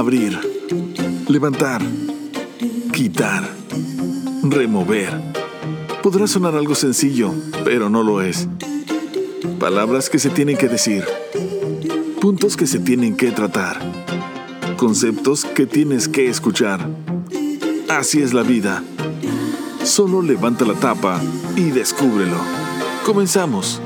Abrir, levantar, quitar, remover. Podrá sonar algo sencillo, pero no lo es. Palabras que se tienen que decir. Puntos que se tienen que tratar. Conceptos que tienes que escuchar. Así es la vida. Solo levanta la tapa y descúbrelo. Comenzamos.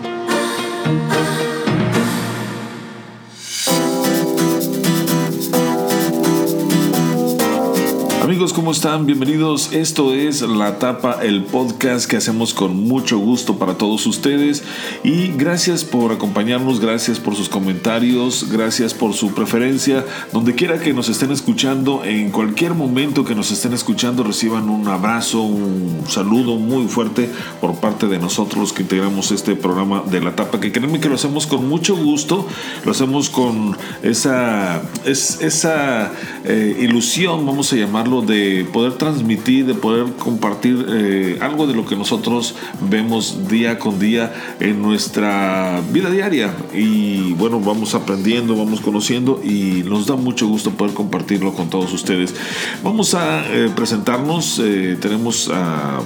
Amigos, ¿cómo están? Bienvenidos. Esto es La Tapa, el podcast que hacemos con mucho gusto para todos ustedes. Y gracias por acompañarnos, gracias por sus comentarios, gracias por su preferencia. Donde quiera que nos estén escuchando, en cualquier momento que nos estén escuchando, reciban un abrazo, un saludo muy fuerte por parte de nosotros que integramos este programa de La Tapa, que créanme que lo hacemos con mucho gusto, lo hacemos con esa, esa eh, ilusión, vamos a llamarlo de poder transmitir, de poder compartir eh, algo de lo que nosotros vemos día con día en nuestra vida diaria. Y bueno, vamos aprendiendo, vamos conociendo y nos da mucho gusto poder compartirlo con todos ustedes. Vamos a eh, presentarnos, eh, tenemos a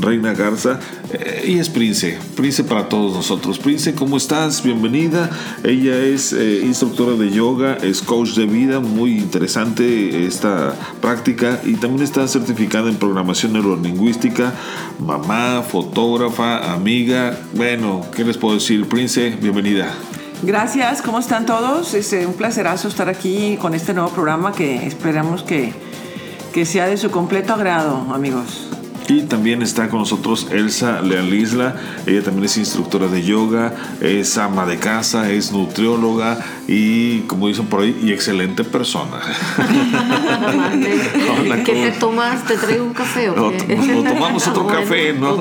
Reina Garza, eh, y es Prince, Prince para todos nosotros. Prince, ¿cómo estás? Bienvenida. Ella es eh, instructora de yoga, es coach de vida, muy interesante esta práctica y también está certificada en programación neurolingüística, mamá, fotógrafa, amiga. Bueno, ¿qué les puedo decir? Prince, bienvenida. Gracias, ¿cómo están todos? Es eh, un placerazo estar aquí con este nuevo programa que esperamos que, que sea de su completo agrado, amigos. Y también está con nosotros Elsa Lealisla. Ella también es instructora de yoga, es ama de casa, es nutrióloga y, como dicen por ahí, y excelente persona. ¿Qué te tomas? ¿Te traigo un café o qué? No, tomamos otro café, ¿no?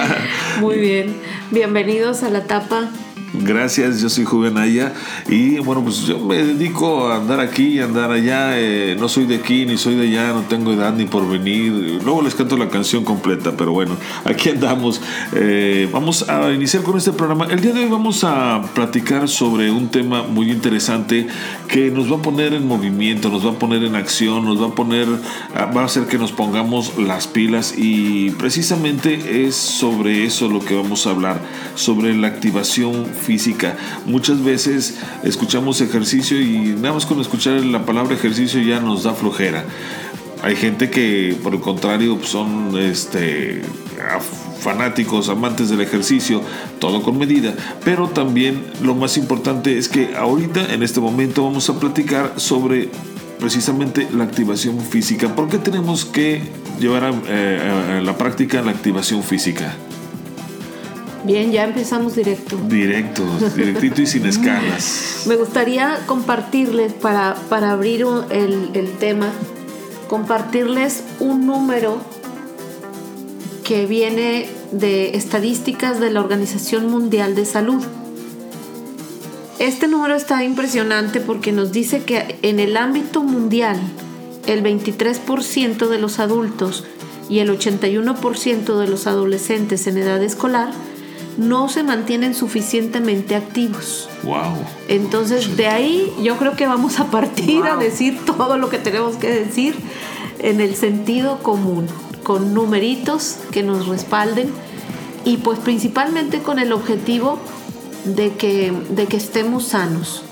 Muy bien. Bienvenidos a la tapa Gracias, yo soy Juvenaya y bueno, pues yo me dedico a andar aquí, a andar allá. Eh, no soy de aquí ni soy de allá, no tengo edad ni por venir. Luego les canto la canción completa, pero bueno, aquí andamos. Eh, vamos a iniciar con este programa. El día de hoy vamos a platicar sobre un tema muy interesante que nos va a poner en movimiento, nos va a poner en acción, nos va a poner, va a hacer que nos pongamos las pilas y precisamente es sobre eso lo que vamos a hablar, sobre la activación física. Muchas veces escuchamos ejercicio y nada más con escuchar la palabra ejercicio ya nos da flojera. Hay gente que por el contrario son este fanáticos, amantes del ejercicio, todo con medida. Pero también lo más importante es que ahorita, en este momento, vamos a platicar sobre precisamente la activación física. ¿Por qué tenemos que llevar a, eh, a la práctica la activación física? Bien, ya empezamos directo. Directo, directito y sin escalas. Me gustaría compartirles, para, para abrir el, el tema, compartirles un número que viene de estadísticas de la Organización Mundial de Salud. Este número está impresionante porque nos dice que en el ámbito mundial el 23% de los adultos y el 81% de los adolescentes en edad escolar no se mantienen suficientemente activos. Wow. Entonces, de ahí yo creo que vamos a partir a decir todo lo que tenemos que decir en el sentido común, con numeritos que nos respalden y pues principalmente con el objetivo de que, de que estemos sanos.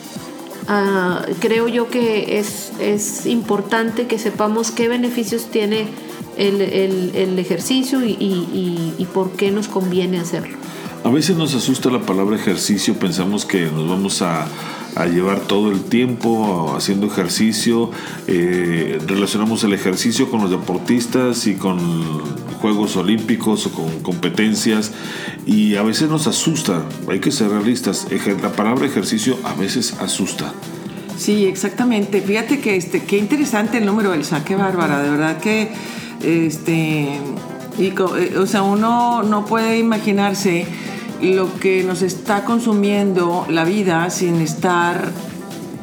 Ah, creo yo que es, es, importante que sepamos qué beneficios tiene el, ejercicio y por qué nos conviene hacerlo. A veces nos asusta la palabra ejercicio, pensamos que nos vamos a, llevar todo el tiempo haciendo ejercicio, eh, relacionamos el ejercicio con los deportistas y con Juegos Olímpicos o con competencias y a veces nos asusta, hay que ser realistas, la palabra ejercicio a veces asusta. Sí, exactamente. Fíjate que este, qué interesante el número, Elsa, qué bárbara, de verdad que este y, eh, o sea, uno no puede imaginarse lo que nos está consumiendo la vida sin estar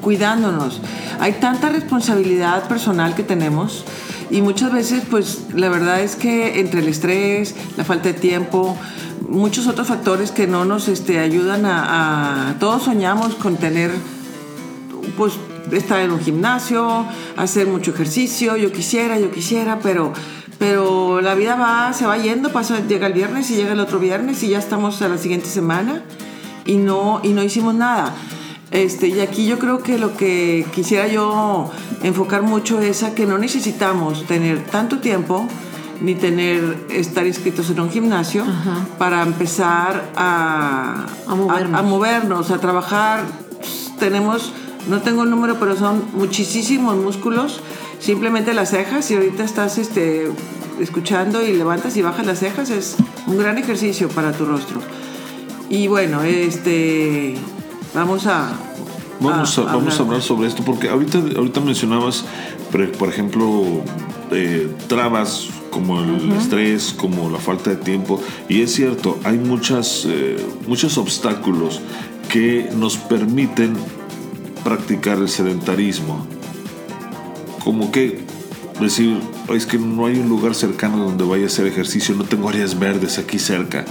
cuidándonos. Hay tanta responsabilidad personal que tenemos y muchas veces pues la verdad es que entre el estrés, la falta de tiempo, muchos otros factores que no nos este, ayudan a, a... Todos soñamos con tener pues estar en un gimnasio, hacer mucho ejercicio, yo quisiera, yo quisiera, pero, pero la vida va, se va yendo, pasa, llega el viernes y llega el otro viernes y ya estamos a la siguiente semana y no, y no hicimos nada. Este, y aquí yo creo que lo que quisiera yo enfocar mucho es a que no necesitamos tener tanto tiempo ni tener estar inscritos en un gimnasio para empezar a, A movernos. a movernos, a trabajar. Tenemos, no tengo el número, pero son muchísimos músculos. Simplemente las cejas, y ahorita estás este, escuchando y levantas y bajas las cejas, es un gran ejercicio para tu rostro. Y bueno, este, vamos a... Vamos a, vamos a hablar sobre esto, porque ahorita, ahorita mencionabas, por, ejemplo, eh, trabas como el estrés, como la falta de tiempo, y es cierto, hay muchas, eh, muchos obstáculos que nos permiten practicar el sedentarismo. Como que decir, es que no hay un lugar cercano donde vaya a hacer ejercicio, no tengo áreas verdes aquí cerca.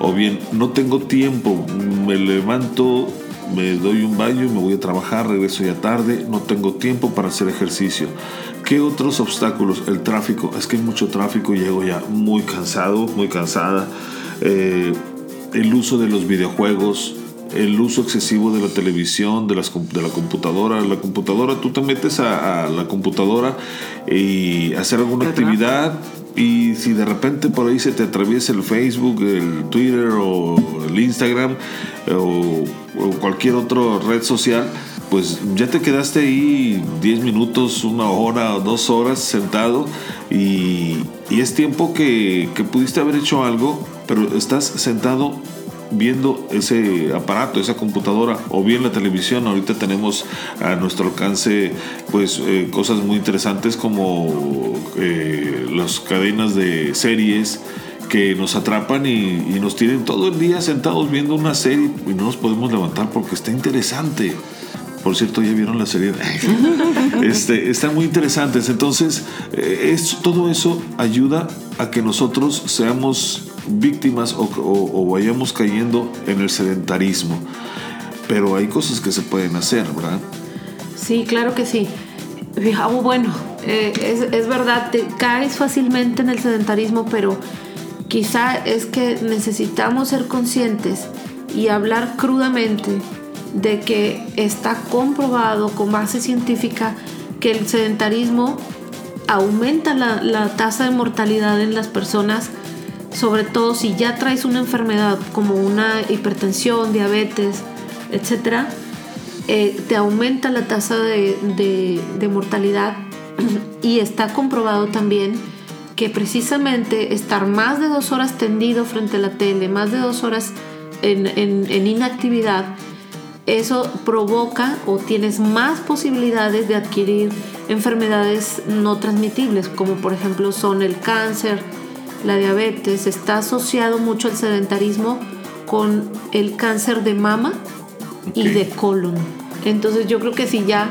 O bien, no tengo tiempo, me levanto, me doy un baño me voy a trabajar, regreso ya tarde, no tengo tiempo para hacer ejercicio. ¿Qué otros obstáculos? El tráfico, es que hay mucho tráfico llego ya muy cansado, muy cansada. Eh, el uso de los videojuegos, el uso excesivo de la televisión, de, las, de la computadora. La computadora, tú te metes a, a la computadora y hacer alguna actividad y si de repente por ahí se te atraviesa el Facebook, el Twitter o el Instagram eh, o, o cualquier otra red social, pues ya te quedaste ahí 10 minutos, una hora o dos horas sentado y, y es tiempo que, que pudiste haber hecho algo, pero estás sentado viendo ese aparato, esa computadora o bien la televisión. Ahorita tenemos a nuestro alcance pues eh, cosas muy interesantes como eh, las cadenas de series que nos atrapan y, y nos tienen todo el día sentados viendo una serie y no nos podemos levantar porque está interesante. Por cierto, ya vieron la serie. este, están muy interesantes. Entonces, eh, es, todo eso ayuda a que nosotros seamos víctimas o, o- o vayamos cayendo en el sedentarismo. Pero hay cosas que se pueden hacer, ¿verdad? Sí, claro que sí. Oh, Bueno, eh, es, es verdad, te caes fácilmente en el sedentarismo, pero quizá es que necesitamos ser conscientes y hablar crudamente de que está comprobado con base científica que el sedentarismo aumenta la, la tasa de mortalidad en las personas, sobre todo si ya traes una enfermedad como una hipertensión, diabetes, etcétera, eh, te aumenta la tasa de, de- mortalidad. Y está comprobado también que precisamente estar más de dos horas tendido frente a la tele, más de dos horas en, en- en inactividad, eso provoca o tienes más posibilidades de adquirir enfermedades no transmitibles, como por ejemplo son el cáncer, la diabetes, está asociado mucho el sedentarismo con el cáncer de mama y de colon. Entonces yo creo que si ya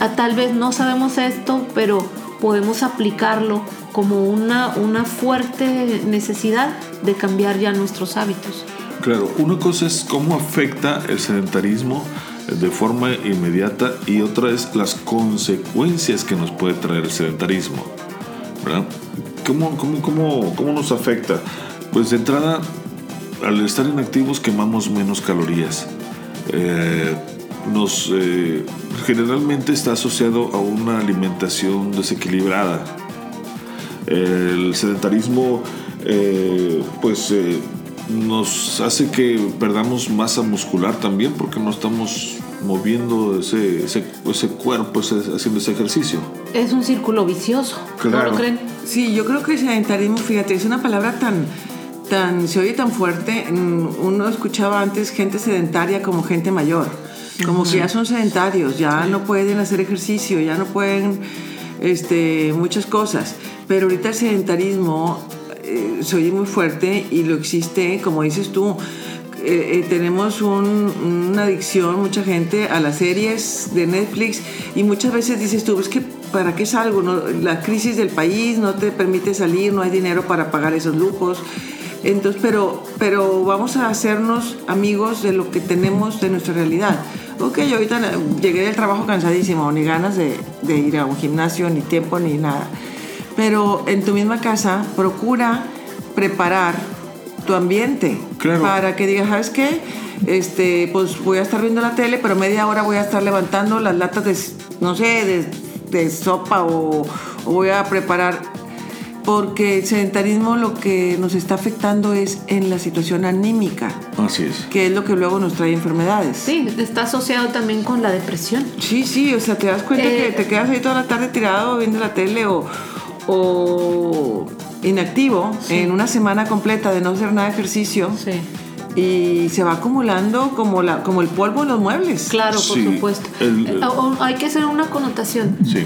ah, tal vez no sabemos esto, pero podemos aplicarlo como una, una fuerte necesidad de cambiar ya nuestros hábitos. Claro, una cosa es cómo afecta el sedentarismo de forma inmediata y otra es las consecuencias que nos puede traer el sedentarismo. ¿verdad? ¿Cómo, cómo, cómo, cómo nos afecta? Pues de entrada, al estar inactivos quemamos menos calorías. Eh, nos, eh, generalmente está asociado a una alimentación desequilibrada. El sedentarismo eh, pues nos hace que perdamos masa muscular también porque no estamos moviendo ese, ese, ese cuerpo, haciendo ese ejercicio. Es un círculo vicioso, ¿no Claro. lo creen? Sí, yo creo que el sedentarismo, fíjate, es una palabra tan, tan, se oye tan fuerte. Mm, Uno escuchaba antes gente sedentaria como gente mayor, como que ya son sedentarios, ya no pueden hacer ejercicio, ya no pueden, este, muchas cosas. Pero ahorita el sedentarismo eh, se oye muy fuerte y lo existe, como dices tú. eh, eh, tenemos un- una adicción, mucha gente, a las series de Netflix y muchas veces dices tú, es que ¿para qué salgo? No? La crisis del país no te permite salir, no hay dinero para pagar esos lujos. Entonces, pero, pero vamos a hacernos amigos de lo que tenemos, de nuestra realidad. ok, ahorita llegué del trabajo cansadísimo, ni ganas de, de ir a un gimnasio, ni tiempo, ni nada. Pero en tu misma casa, procura preparar tu ambiente Claro. para que digas, ¿sabes qué? Este, pues voy a estar viendo la tele, pero media hora voy a estar levantando las latas de, no sé, de, de sopa o, o voy a preparar. Porque el sedentarismo lo que nos está afectando es en la situación anímica, Así es. que es lo que luego nos trae enfermedades. Sí, está asociado también con la depresión. Sí, sí, o sea, te das cuenta Eh, que te quedas ahí toda la tarde tirado viendo la tele o, o inactivo en una semana completa de no hacer nada de ejercicio Sí. Y se va acumulando como, la, como el polvo en los muebles. Claro, por Sí, supuesto. el- Eh, hay que hacer una connotación. Sí,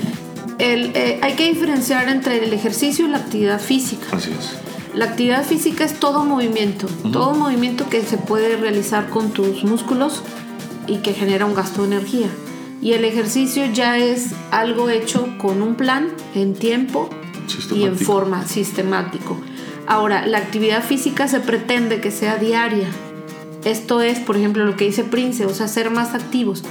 El, eh, hay que diferenciar entre el ejercicio y la actividad física. así es. La actividad física es todo movimiento, todo movimiento que se puede realizar con tus músculos y que genera un gasto de energía. Y el ejercicio ya es algo hecho con un plan, en tiempo y en Sistemático. forma sistemático. Ahora, la actividad física se pretende que sea diaria. Esto es, por ejemplo, lo que dice Prince, o sea, ser más activos.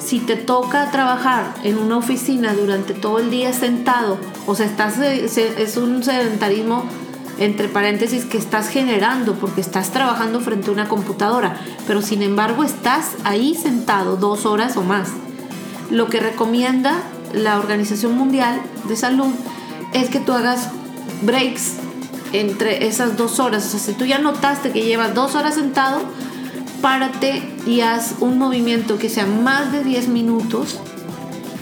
Si te toca trabajar en una oficina durante todo el día sentado, o sea, estás, eh, es un sedentarismo entre paréntesis que estás generando porque estás trabajando frente a una computadora, pero sin embargo estás ahí sentado dos horas o más. Lo que recomienda la Organización Mundial de Salud es que tú hagas breaks entre esas dos horas. O sea, si tú ya notaste que llevas dos horas sentado, párate y haz un movimiento que sea más de 10 minutos.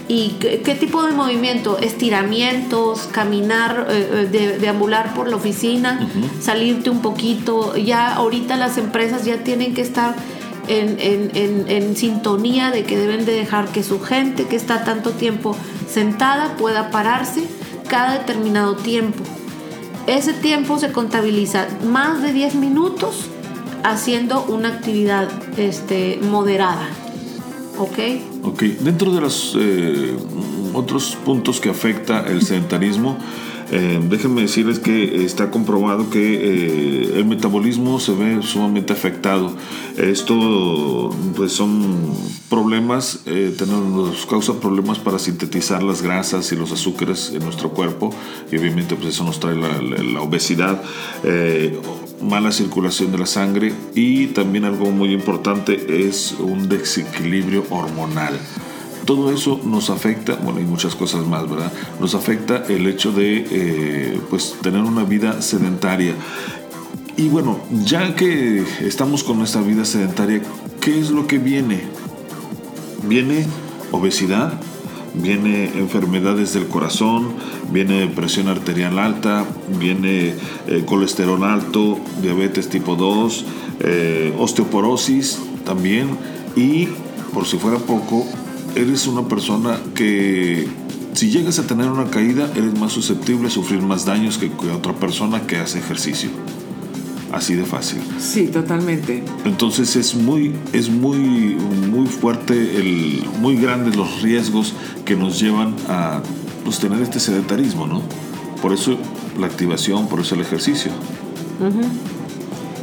¿Y qué, qué tipo de movimiento? Estiramientos, caminar, eh, eh, de- deambular por la oficina, salirte un poquito. Ya ahorita las empresas ya tienen que estar en, en- en- en sintonía de que deben de dejar que su gente que está tanto tiempo sentada pueda pararse cada determinado tiempo. Ese tiempo se contabiliza más de 10 minutos haciendo una actividad este, moderada. ¿Ok? Ok, dentro de los eh, otros puntos que afecta el sedentarismo, eh, déjenme decirles que está comprobado que eh, el metabolismo se ve sumamente afectado. Esto pues son problemas, eh, nos causa problemas para sintetizar las grasas y los azúcares en nuestro cuerpo y obviamente pues eso nos trae la, la- la obesidad, eh, mala circulación de la sangre y también algo muy importante es un desequilibrio hormonal. Todo eso nos afecta, bueno, y muchas cosas más, ¿verdad? Nos afecta el hecho de, eh, pues, tener una vida sedentaria. Y bueno, ya que estamos con esta vida sedentaria, ¿qué es lo que viene? Viene obesidad, viene enfermedades del corazón, viene presión arterial alta, viene eh, colesterol alto, diabetes tipo 2, eh, osteoporosis también y por si fuera poco, eres una persona que si llegas a tener una caída eres más susceptible a sufrir más daños que otra persona que hace ejercicio. Así de fácil. Sí, totalmente. Entonces es muy, es muy, muy fuerte, el, muy grandes los riesgos que nos llevan a pues, tener este sedentarismo, ¿no? Por eso la activación, por eso el ejercicio.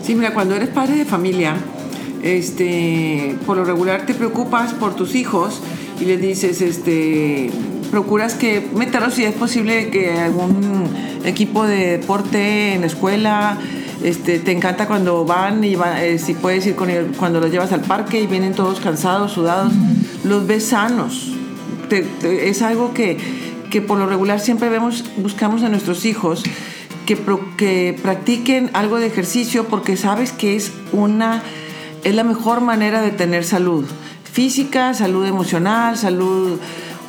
Sí, mira, cuando eres padre de familia, este, por lo regular te preocupas por tus hijos y les dices, este, procuras que meterlos si es posible que algún equipo de deporte en la escuela, este, te encanta cuando van y va- eh, si puedes ir con ellos, cuando los llevas al parque y vienen todos cansados, sudados, los ves sanos. Te- es algo que, que por lo regular siempre vemos, buscamos a nuestros hijos que, que practiquen algo de ejercicio porque sabes que es una es la mejor manera de tener salud física, salud emocional, salud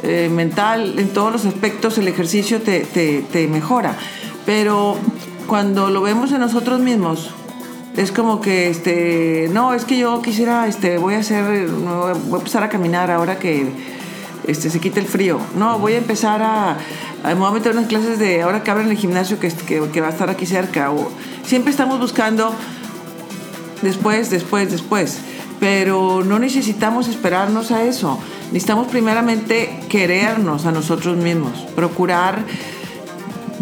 eh, mental, en todos los aspectos el ejercicio te, te- mejora. Pero cuando lo vemos en nosotros mismos, es como que, este, no, es que yo quisiera, este, voy a hacer, voy a empezar a caminar ahora que este, se quite el frío. No, voy a empezar a, a me voy a meter unas clases de, ahora que abren el gimnasio que, que, que va a estar aquí cerca. O, siempre estamos buscando después, después, después. Pero no necesitamos esperarnos a eso. Necesitamos primeramente querernos a nosotros mismos, procurar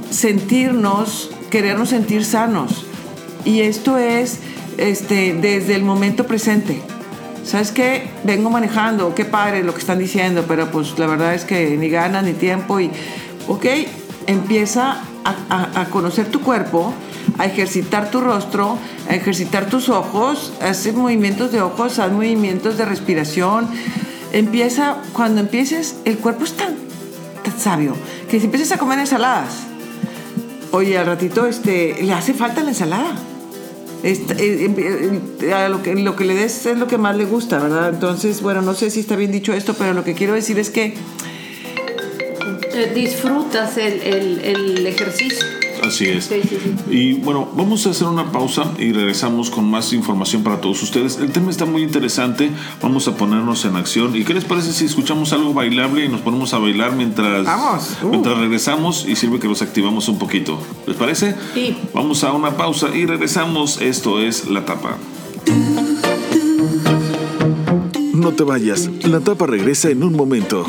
sentirnos, querernos sentir sanos. Y esto es este, desde el momento presente. ¿sabes qué? Vengo manejando, qué padre lo que están diciendo, pero pues la verdad es que ni ganas ni tiempo y, ok, empieza a, a conocer tu cuerpo, a ejercitar tu rostro, a ejercitar tus ojos, haz movimientos de ojos, haz movimientos de respiración. Empieza, cuando empieces, el cuerpo es tan, tan sabio que si empiezas a comer ensaladas, oye, al ratito este, le hace falta la ensalada. Este, eh, eh, lo, que, lo que le des es lo que más le gusta, ¿verdad? Entonces, bueno, no sé si está bien dicho esto, pero lo que quiero decir es que... Eh, disfrutas el, el ejercicio. Así es. Sí, sí, sí. Y bueno, vamos a hacer una pausa y regresamos con más información para todos ustedes. El tema está muy interesante. Vamos a ponernos en acción. ¿Y qué les parece si escuchamos algo bailable y nos ponemos a bailar mientras, Vamos. Uh. mientras regresamos y sirve que los activamos un poquito? ¿Les parece? Sí. Vamos a una pausa y regresamos. Esto es La Tapa. No te vayas. La Tapa regresa en un momento.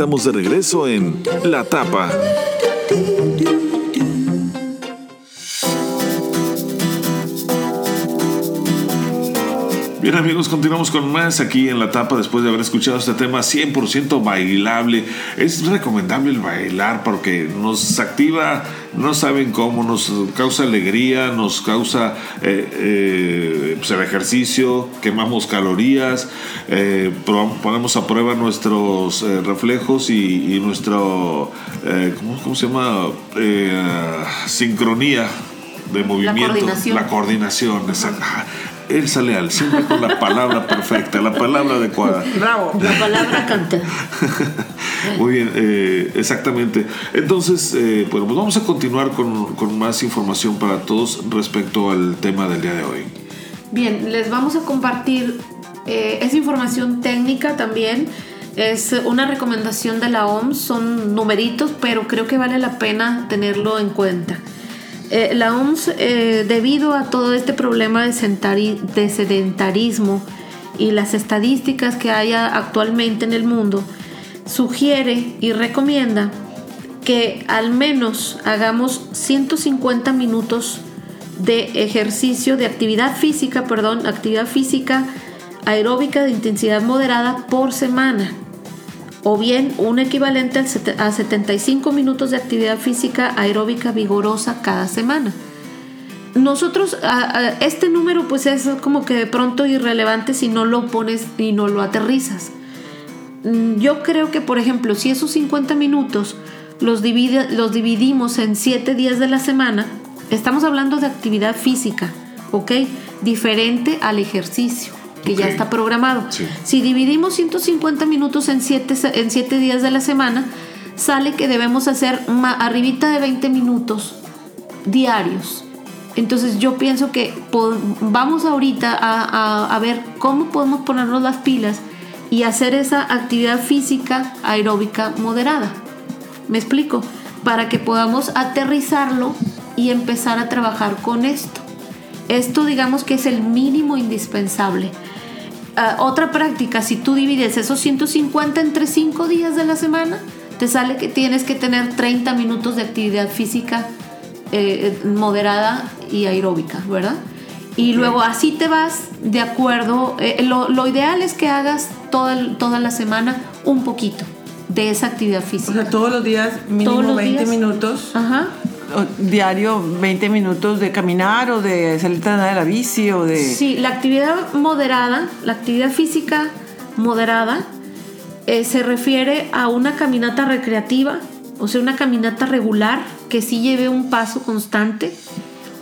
Estamos de regreso en La Tapa. Bien amigos, continuamos con más aquí en la tapa después de haber escuchado este tema 100% bailable. Es recomendable el bailar porque nos activa, no saben cómo, nos causa alegría, nos causa eh, eh, pues el ejercicio, quemamos calorías, eh, ponemos a prueba nuestros reflejos y, nuestro, ¿cómo, se llama? sincronía de movimiento. La coordinación. La coordinación, exacto sale Leal, siempre con la palabra perfecta, la palabra adecuada. Bravo, la palabra canta. Muy bien, eh, exactamente. Entonces, eh, bueno, pues vamos a continuar con, con, más información para todos respecto al tema del día de hoy. Bien, les vamos a compartir eh, esa información técnica también. Es una recomendación de la OMS, son numeritos, pero creo que vale la pena tenerlo en cuenta. Eh, la OMS, eh, debido a todo este problema de, sedentarismo y las estadísticas que hay actualmente en el mundo, sugiere y recomienda que al menos hagamos 150 minutos de ejercicio, de actividad física, perdón, actividad física aeróbica de intensidad moderada por semana o bien un equivalente a 75 minutos de actividad física aeróbica vigorosa cada semana. Nosotros, este número pues es como que de pronto irrelevante si no lo pones y no lo aterrizas. Mm, yo creo que, por ejemplo, si esos 50 minutos los, los dividimos en 7 días de la semana, estamos hablando de actividad física, ¿ok? Diferente al ejercicio que ya está programado. Si dividimos 150 minutos en 7 en siete días de la semana, sale que debemos hacer arribita de 20 minutos diarios. Entonces yo pienso que vamos ahorita a, a, ver cómo podemos ponernos las pilas y hacer esa actividad física aeróbica moderada. ¿Me explico? Para que podamos aterrizarlo y empezar a trabajar con esto. Esto digamos que es el mínimo indispensable. Ah, otra práctica, si tú divides esos 150 entre 5 días de la semana, te sale que tienes que tener 30 minutos de actividad física eh, moderada y aeróbica, ¿verdad? Y luego así te vas de acuerdo. Eh, lo, ideal es que hagas toda, toda la semana un poquito de esa actividad física. O sea, todos los días mínimo 20 minutos. Ajá diario 20 minutos de caminar o de salir a de la bici o de... Sí, la actividad moderada, la actividad física moderada, eh, se refiere a una caminata recreativa, o sea, una caminata regular que sí lleve un paso constante,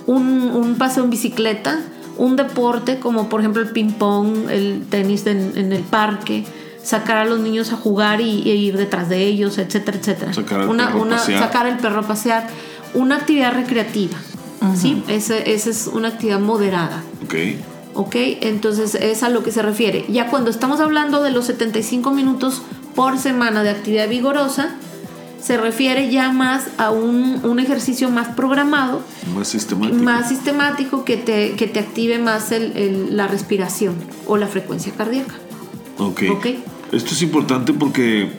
un, un paseo en bicicleta, un deporte como por ejemplo el ping-pong, el tenis en, el parque, sacar a los niños a jugar y, ir detrás de ellos, etcétera, etcétera. Sacar una, una, Sacar el perro a pasear una actividad recreativa. ¿sí? Esa, es una actividad moderada. Ok. Ok, entonces es a lo que se refiere. Ya cuando estamos hablando de los 75 minutos por semana de actividad vigorosa, se refiere ya más a un, ejercicio más programado, más sistemático, más sistemático que, te, que te active más la respiración o la frecuencia cardíaca. Ok. okay. Esto es importante porque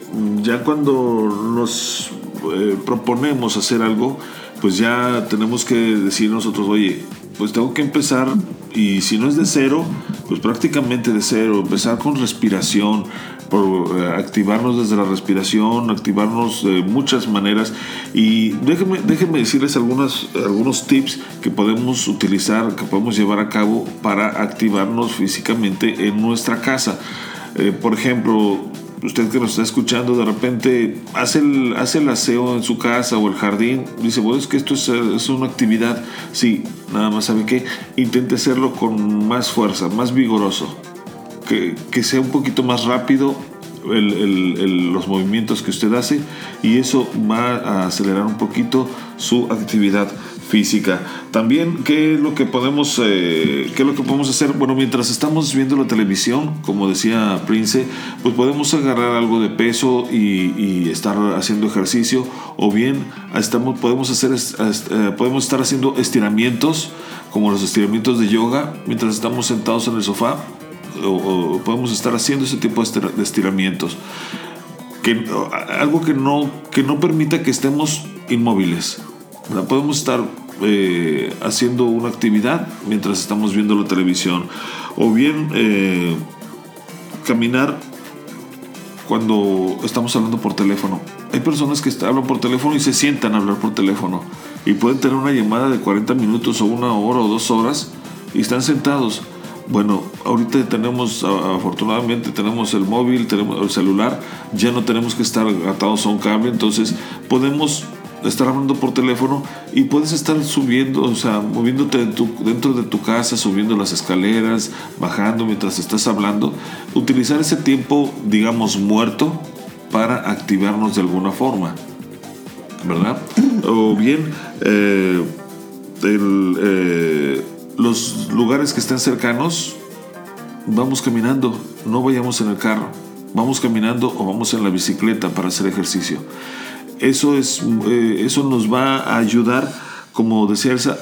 ya cuando nos eh, proponemos hacer algo, pues ya tenemos que decir nosotros, oye, pues tengo que empezar y si no es de cero, pues prácticamente de cero, empezar con respiración, por eh, activarnos desde la respiración, activarnos de muchas maneras y déjenme, déjenme decirles algunas, algunos tips que podemos utilizar, que podemos llevar a cabo para activarnos físicamente en nuestra casa. Eh, por ejemplo, usted que nos está escuchando de repente hace el, hace el aseo en su casa o el jardín, dice, bueno, es que esto es, una actividad, sí, nada más sabe que intente hacerlo con más fuerza, más vigoroso, que, que sea un poquito más rápido los movimientos que usted hace y eso va a acelerar un poquito su actividad física. También, ¿qué es lo que podemos, eh, qué es lo que podemos hacer? Bueno, mientras estamos viendo la televisión, como decía Prince, pues podemos agarrar algo de peso y, estar haciendo ejercicio, o bien estamos, podemos, hacer, eh, podemos estar haciendo estiramientos, como los estiramientos de yoga, mientras estamos sentados en el sofá o, podemos estar haciendo ese tipo de estiramientos. Que, algo que no, que no permita que estemos inmóviles. Podemos estar eh, haciendo una actividad mientras estamos viendo la televisión. O bien eh, caminar cuando estamos hablando por teléfono. Hay personas que hablan por teléfono y se sientan a hablar por teléfono. Y pueden tener una llamada de 40 minutos o una hora o dos horas y están sentados. Bueno, ahorita tenemos, afortunadamente tenemos el móvil, tenemos el celular, ya no tenemos que estar atados a un cable, entonces podemos estar hablando por teléfono y puedes estar subiendo, o sea, moviéndote dentro de tu casa, subiendo las escaleras, bajando mientras estás hablando. Utilizar ese tiempo, digamos, muerto para activarnos de alguna forma, ¿verdad? O bien, eh, eh, los lugares que estén cercanos, vamos caminando, no vayamos en el carro, vamos caminando o vamos en la bicicleta para hacer ejercicio eso, es, eh, eso nos va a ayudar, como decía Elsa,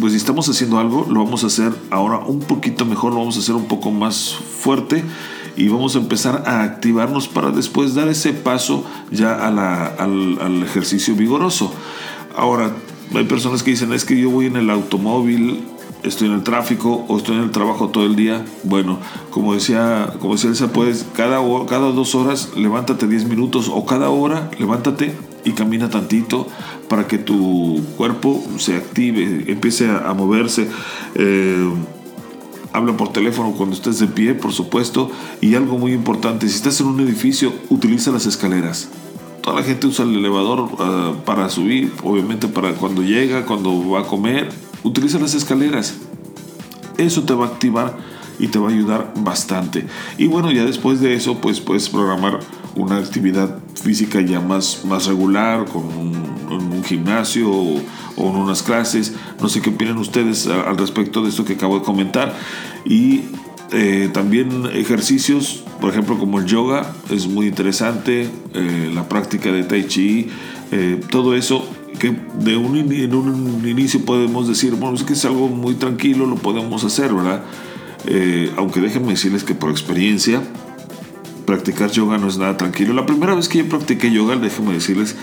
pues si estamos haciendo algo, lo vamos a hacer ahora un poquito mejor, lo vamos a hacer un poco más fuerte y vamos a empezar a activarnos para después dar ese paso ya al, al ejercicio vigoroso. Ahora, hay personas que dicen, es que yo voy en el automóvil estoy en el tráfico o estoy en el trabajo todo el día, bueno, como decía, como decía Elsa, puedes cada, cada dos horas levántate 10 minutos o cada hora levántate y camina tantito para que tu cuerpo se active, empiece a, moverse. Eh, habla por teléfono cuando estés de pie, por supuesto. Y algo muy importante, si estás en un edificio, utiliza las escaleras. La gente usa el elevador ah, para subir, obviamente para cuando llega, cuando va a comer, utiliza las escaleras. Eso te va a activar y te va a ayudar bastante. Y bueno, ya después de eso, pues puedes programar una actividad física ya más, más regular, con un, gimnasio o, en unas clases. No sé qué opinan ustedes al respecto de esto que acabo de comentar. Y eh, también ejercicios, por ejemplo, como el yoga, es muy interesante. Eh, la práctica de tai chi, eh, todo eso que de un, en un inicio podemos decir, bueno, es que es algo muy tranquilo, lo podemos hacer, ¿verdad? Aunque déjenme decirles que por experiencia, practicar yoga no es nada tranquilo. La primera vez que yo practiqué yoga, déjenme decirles,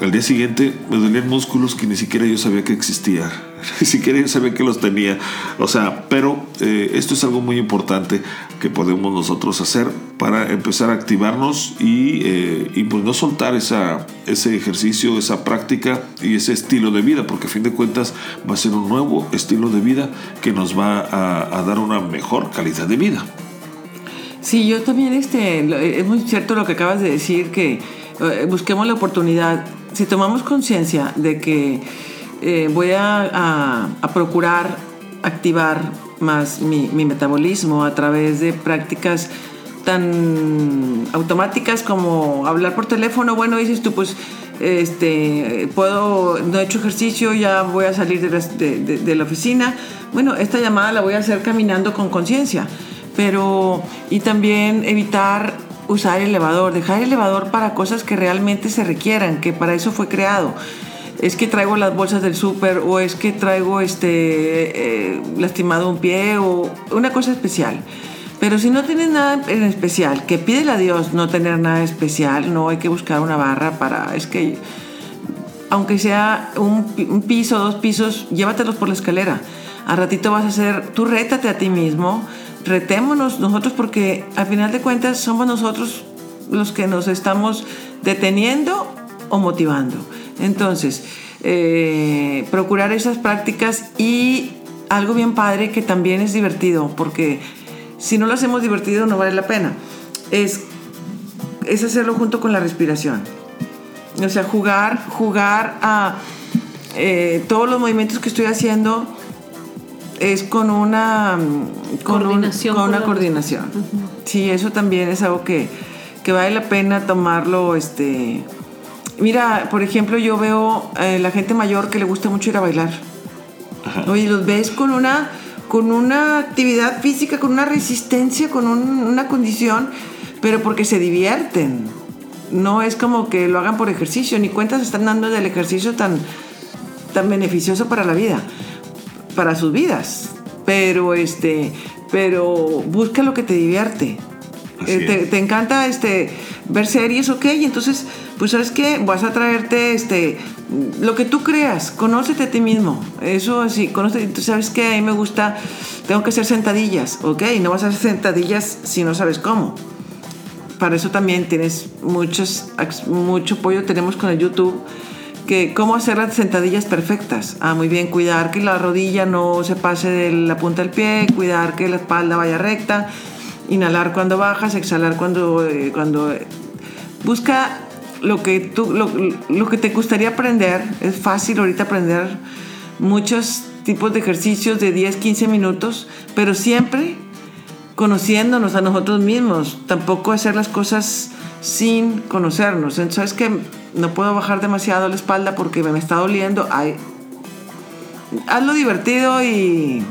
al día siguiente me dolían músculos que ni siquiera yo sabía que existía. Ni siquiera yo sabía que los tenía. O sea, pero eh, esto es algo muy importante que podemos nosotros hacer para empezar a activarnos y, eh, pues no soltar ese ejercicio, esa práctica y ese estilo de vida, porque a fin de cuentas va a ser un nuevo estilo de vida que nos va a, a dar una mejor calidad de vida. Sí, yo también, este, es muy cierto lo que acabas de decir, que eh, busquemos la oportunidad si tomamos conciencia de que eh, voy a, procurar activar más mi, metabolismo a través de prácticas tan automáticas como hablar por teléfono, bueno, dices tú, pues este, puedo, no he hecho ejercicio, ya voy a salir de de la oficina. Bueno, esta llamada la voy a hacer caminando con conciencia, pero y también evitar usar el elevador, dejar el elevador para cosas que realmente se requieran, que para eso fue creado. Es que traigo las bolsas del súper o es que traigo este eh, lastimado un pie o una cosa especial. Pero si no tienes nada en especial, que pídele a Dios no tener nada especial, no hay que buscar una barra para... Es que, aunque sea un, un piso, dos pisos, llévatelos por la escalera. A ratito vas a hacer, tú rétate a ti mismo, retémonos nosotros porque al final de cuentas somos nosotros los que nos estamos deteniendo o motivando. Entonces, eh, procurar esas prácticas y algo bien padre que también es divertido, porque si no lo hacemos divertido no vale la pena, es, es hacerlo junto con la respiración. O sea, jugar, jugar a eh, todos los movimientos que estoy haciendo es con una coordinación. con una coordinación. Sí, eso también es algo que, vale la pena tomarlo. Este, mira, por ejemplo, yo veo eh, la gente mayor que le gusta mucho ir a bailar. Oye, los ves con una, con una actividad física, con una resistencia, con una condición, pero porque se divierten. No es como que lo hagan por ejercicio, ni cuentas están dando del ejercicio tan, tan beneficioso para la vida para sus vidas. Pero este, pero busca lo que te divierte. Eh, te, encanta este, ver series, ok, entonces, pues sabes qué, vas a traerte este, lo que tú creas, conócete a ti mismo, eso así, conócete, tú sabes que a mí me gusta, tengo que hacer sentadillas, ok, no vas a hacer sentadillas si no sabes cómo. Para eso también tienes muchos, mucho apoyo tenemos con el YouTube, que cómo hacer las sentadillas perfectas. Ah, muy bien, cuidar que la rodilla no se pase de la punta del pie, cuidar que la espalda vaya recta, inhalar cuando bajas, exhalar cuando... Eh, cuando eh, busca lo que, tú, lo, que te gustaría aprender. Es fácil ahorita aprender muchos tipos de ejercicios de 10, 15 minutos, pero siempre conociéndonos a nosotros mismos. Tampoco hacer las cosas sin conocernos. Entonces, ¿sabes que No puedo bajar demasiado la espalda porque me está doliendo. Ay, hazlo divertido y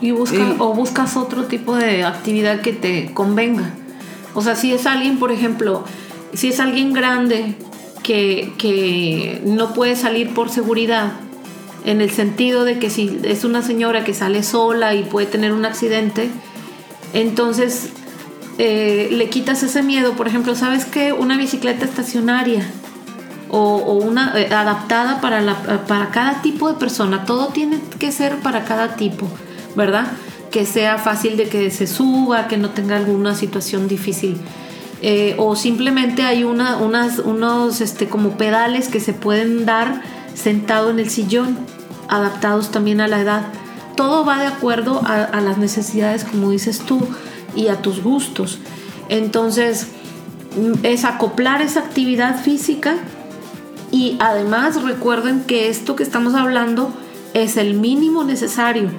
y busca, o buscas otro tipo de actividad que te convenga. O sea, si es alguien, por ejemplo, si es alguien grande que, que no puede salir por seguridad, en el sentido de que si es una señora que sale sola y puede tener un accidente, entonces eh, le quitas ese miedo. Por ejemplo, ¿sabes qué? Una bicicleta estacionaria o, una eh, adaptada para, para cada tipo de persona. Todo tiene que ser para cada tipo. ¿verdad? Que sea fácil de que se suba, que no tenga alguna situación difícil. Eh, o simplemente hay una, unas, unos este, como pedales que se pueden dar sentado en el sillón, adaptados también a la edad. Todo va de acuerdo a, a las necesidades, como dices tú, y a tus gustos. Entonces, mm, es acoplar esa actividad física y además recuerden que esto que estamos hablando es el mínimo necesario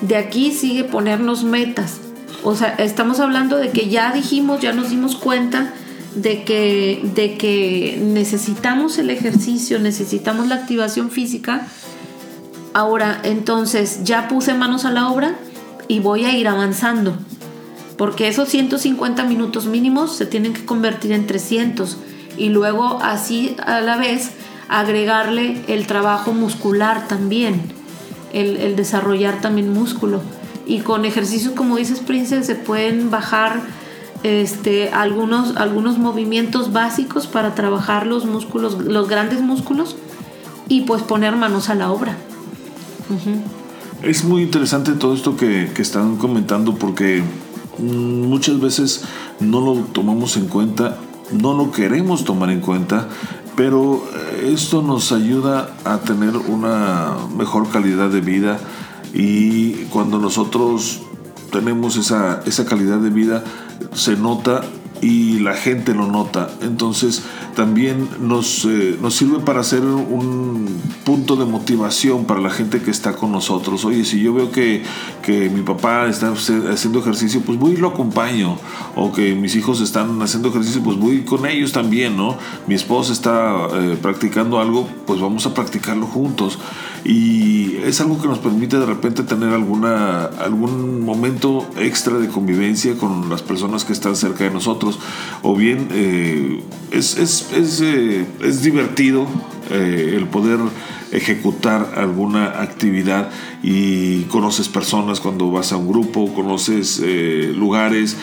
de aquí sigue ponernos metas. O sea, estamos hablando de que ya dijimos, ya nos dimos cuenta de que, de que necesitamos el ejercicio, necesitamos la activación física. Ahora, entonces, ya puse manos a la obra y voy a ir avanzando. Porque esos 150 minutos mínimos se tienen que convertir en 300 y luego así a la vez agregarle el trabajo muscular también el, desarrollar también músculo. Y con ejercicios, como dices, Prince, se pueden bajar este, algunos, algunos movimientos básicos para trabajar los músculos, los grandes músculos y pues poner manos a la obra. Es muy interesante todo esto que, que están comentando porque mm, muchas veces no lo tomamos en cuenta, no lo queremos tomar en cuenta pero eh, esto nos ayuda a tener una mejor calidad de vida y cuando nosotros tenemos esa, esa calidad de vida se nota y la gente lo nota. Entonces también nos, eh, nos sirve para hacer un punto de motivación para la gente que está con nosotros. Oye, si yo veo que, que mi papá está haciendo ejercicio, pues voy y lo acompaño. O que mis hijos están haciendo ejercicio, pues voy con ellos también, ¿no? Mi esposa está eh, practicando algo, pues vamos a practicarlo juntos. Y es algo que nos permite de repente tener alguna, algún momento extra de convivencia con las personas que están cerca de nosotros. O bien eh, es, es, es, eh, es, divertido eh, el poder ejecutar alguna actividad y conoces personas cuando vas a un grupo, conoces lugares,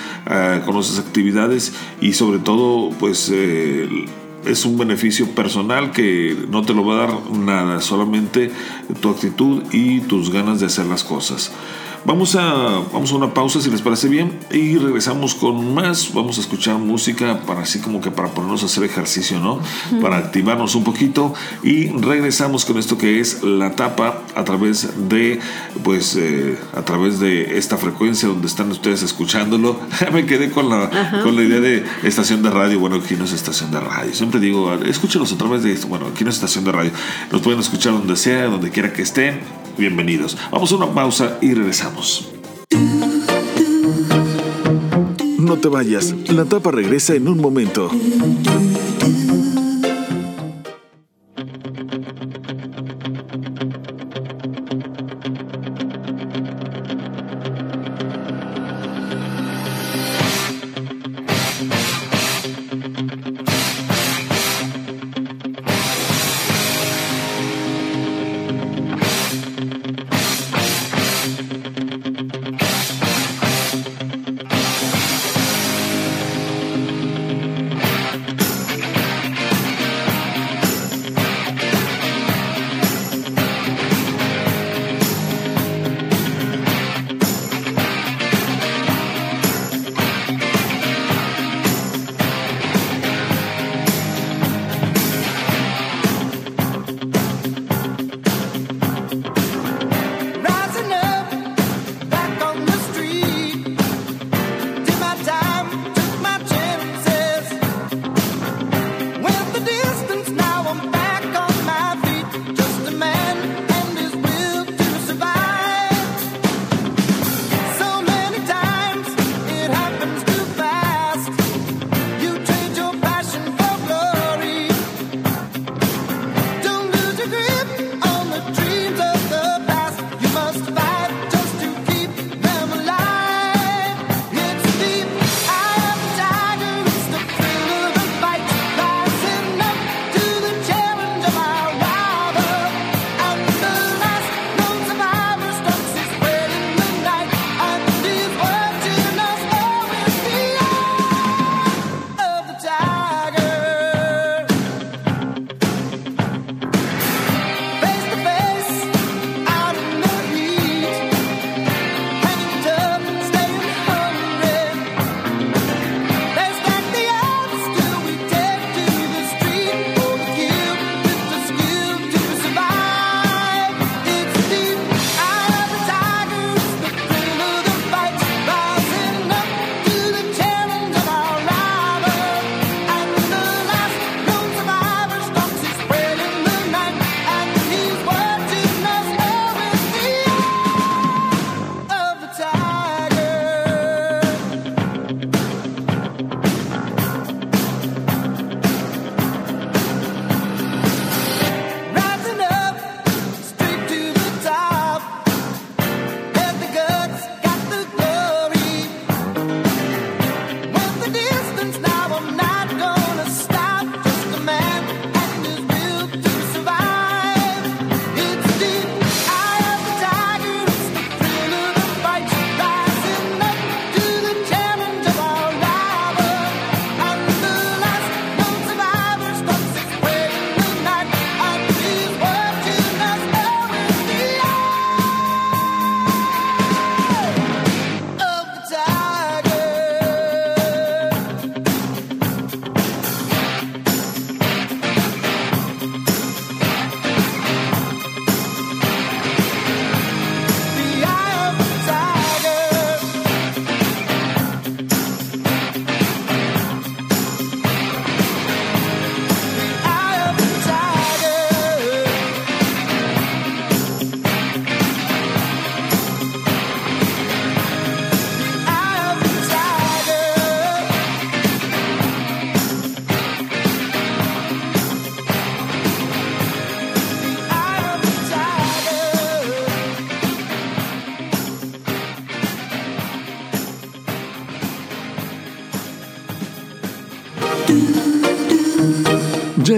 conoces actividades y sobre todo pues es un beneficio personal que no te lo va a dar nada, solamente tu actitud y tus ganas de hacer las cosas. Vamos a, vamos a una pausa si les parece bien y regresamos con más. Vamos a escuchar música para así como que para ponernos a hacer ejercicio, ¿no? Para activarnos un poquito y regresamos con esto que es la tapa a través de, pues, eh, a través de esta frecuencia donde están ustedes escuchándolo. Me quedé con la, con la idea de estación de radio. Bueno, aquí no es estación de radio. Siempre digo, escúchenos a través de esto. Bueno, aquí no es estación de radio. Nos pueden escuchar donde sea, donde quiera que estén bienvenidos. Vamos a una pausa y regresamos. No te vayas, la tapa regresa en un momento.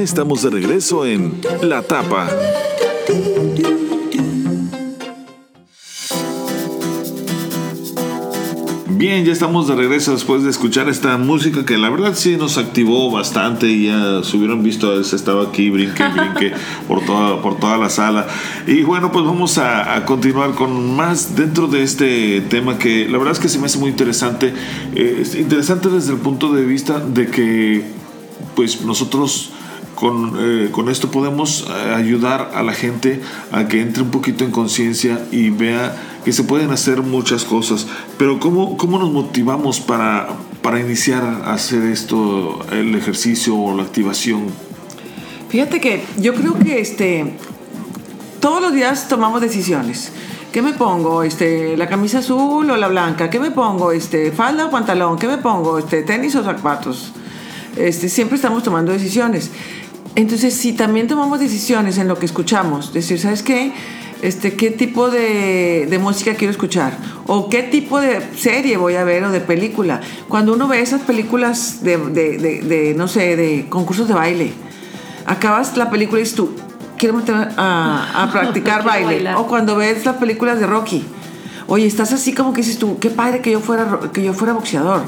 Estamos de regreso en La Tapa. Bien, ya estamos de regreso después de escuchar esta música que la verdad sí nos activó bastante y ya se hubieran visto, se estaba aquí brinque brinque por toda, por toda la sala. Y bueno, pues vamos a, a, continuar con más dentro de este tema que la verdad es que se me hace muy interesante. Eh, es interesante desde el punto de vista de que pues nosotros con, eh, con, esto podemos eh, ayudar a la gente a que entre un poquito en conciencia y vea que se pueden hacer muchas cosas. Pero ¿cómo, cómo nos motivamos para, para iniciar a hacer esto, el ejercicio o la activación? Fíjate que yo creo que este, todos los días tomamos decisiones. ¿Qué me pongo? Este, ¿La camisa azul o la blanca? ¿Qué me pongo? Este, ¿Falda o pantalón? ¿Qué me pongo? Este, ¿Tenis o zapatos? Este, siempre estamos tomando decisiones. Entonces, si también tomamos decisiones en lo que escuchamos, decir, ¿sabes qué? Este, ¿Qué tipo de, de, música quiero escuchar? ¿O qué tipo de serie voy a ver o de película? Cuando uno ve esas películas de, de, de no sé, de concursos de baile, acabas la película y dices tú, quiero meter a, a practicar baile. bailar. O cuando ves las películas de Rocky, oye, estás así como que dices tú, qué padre que yo fuera, que yo fuera boxeador.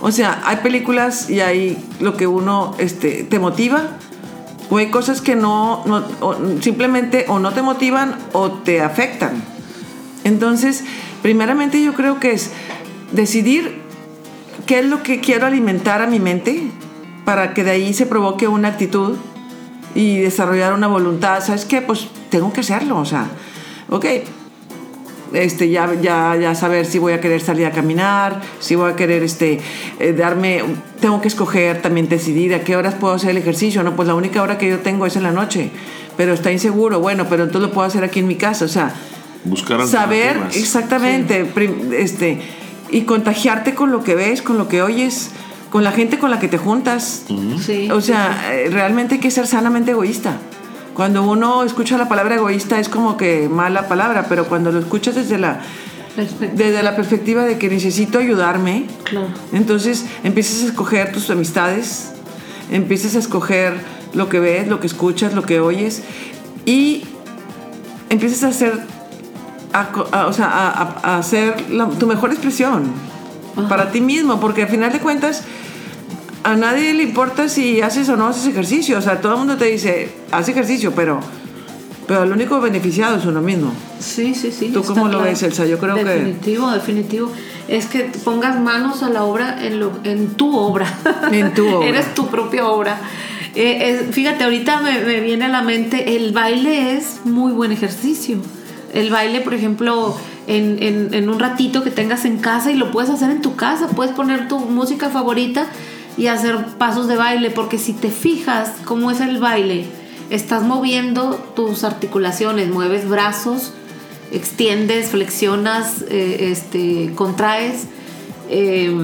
O sea, hay películas y hay lo que uno este, te motiva o hay cosas que no, no o simplemente o no te motivan o te afectan. Entonces, primeramente yo creo que es decidir qué es lo que quiero alimentar a mi mente para que de ahí se provoque una actitud y desarrollar una voluntad. ¿Sabes qué? Pues tengo que hacerlo, o sea, ok, este, ya, ya, ya saber si voy a querer salir a caminar, si voy a querer este, eh, darme, tengo que escoger, también decidir a qué horas puedo hacer el ejercicio, no, pues la única hora que yo tengo es en la noche, pero está inseguro, bueno, pero entonces lo puedo hacer aquí en mi casa, o sea, buscar saber exactamente, sí. este, y contagiarte con lo que ves, con lo que oyes, con la gente con la que te juntas, uh -huh. sí, o sea, sí. realmente hay que ser sanamente egoísta cuando uno escucha la palabra egoísta es como que mala palabra, pero cuando lo escuchas desde la, desde la perspectiva de que necesito ayudarme, claro. entonces empiezas a escoger tus amistades, empiezas a escoger lo que ves, lo que escuchas, lo que oyes y empiezas a hacer, a, a, o sea, a, a hacer la, tu mejor expresión Ajá. para ti mismo, porque al final de cuentas a nadie le importa si haces o no haces ejercicio. O sea, todo el mundo te dice, haz ejercicio, pero, pero el único beneficiado es uno mismo. Sí, sí, sí. ¿Tú cómo lo ves, Elsa? Yo creo definitivo, que... Definitivo, Es que pongas manos a la obra en, lo, en tu obra. En tu obra. Eres tu propia obra. Eh, eh, fíjate, ahorita me, me viene a la mente, el baile es muy buen ejercicio. El baile, por ejemplo, en, en, en un ratito que tengas en casa y lo puedes hacer en tu casa, puedes poner tu música favorita y hacer pasos de baile, porque si te fijas cómo es el baile, estás moviendo tus articulaciones, mueves brazos, extiendes, flexionas, eh, este, contraes. Eh,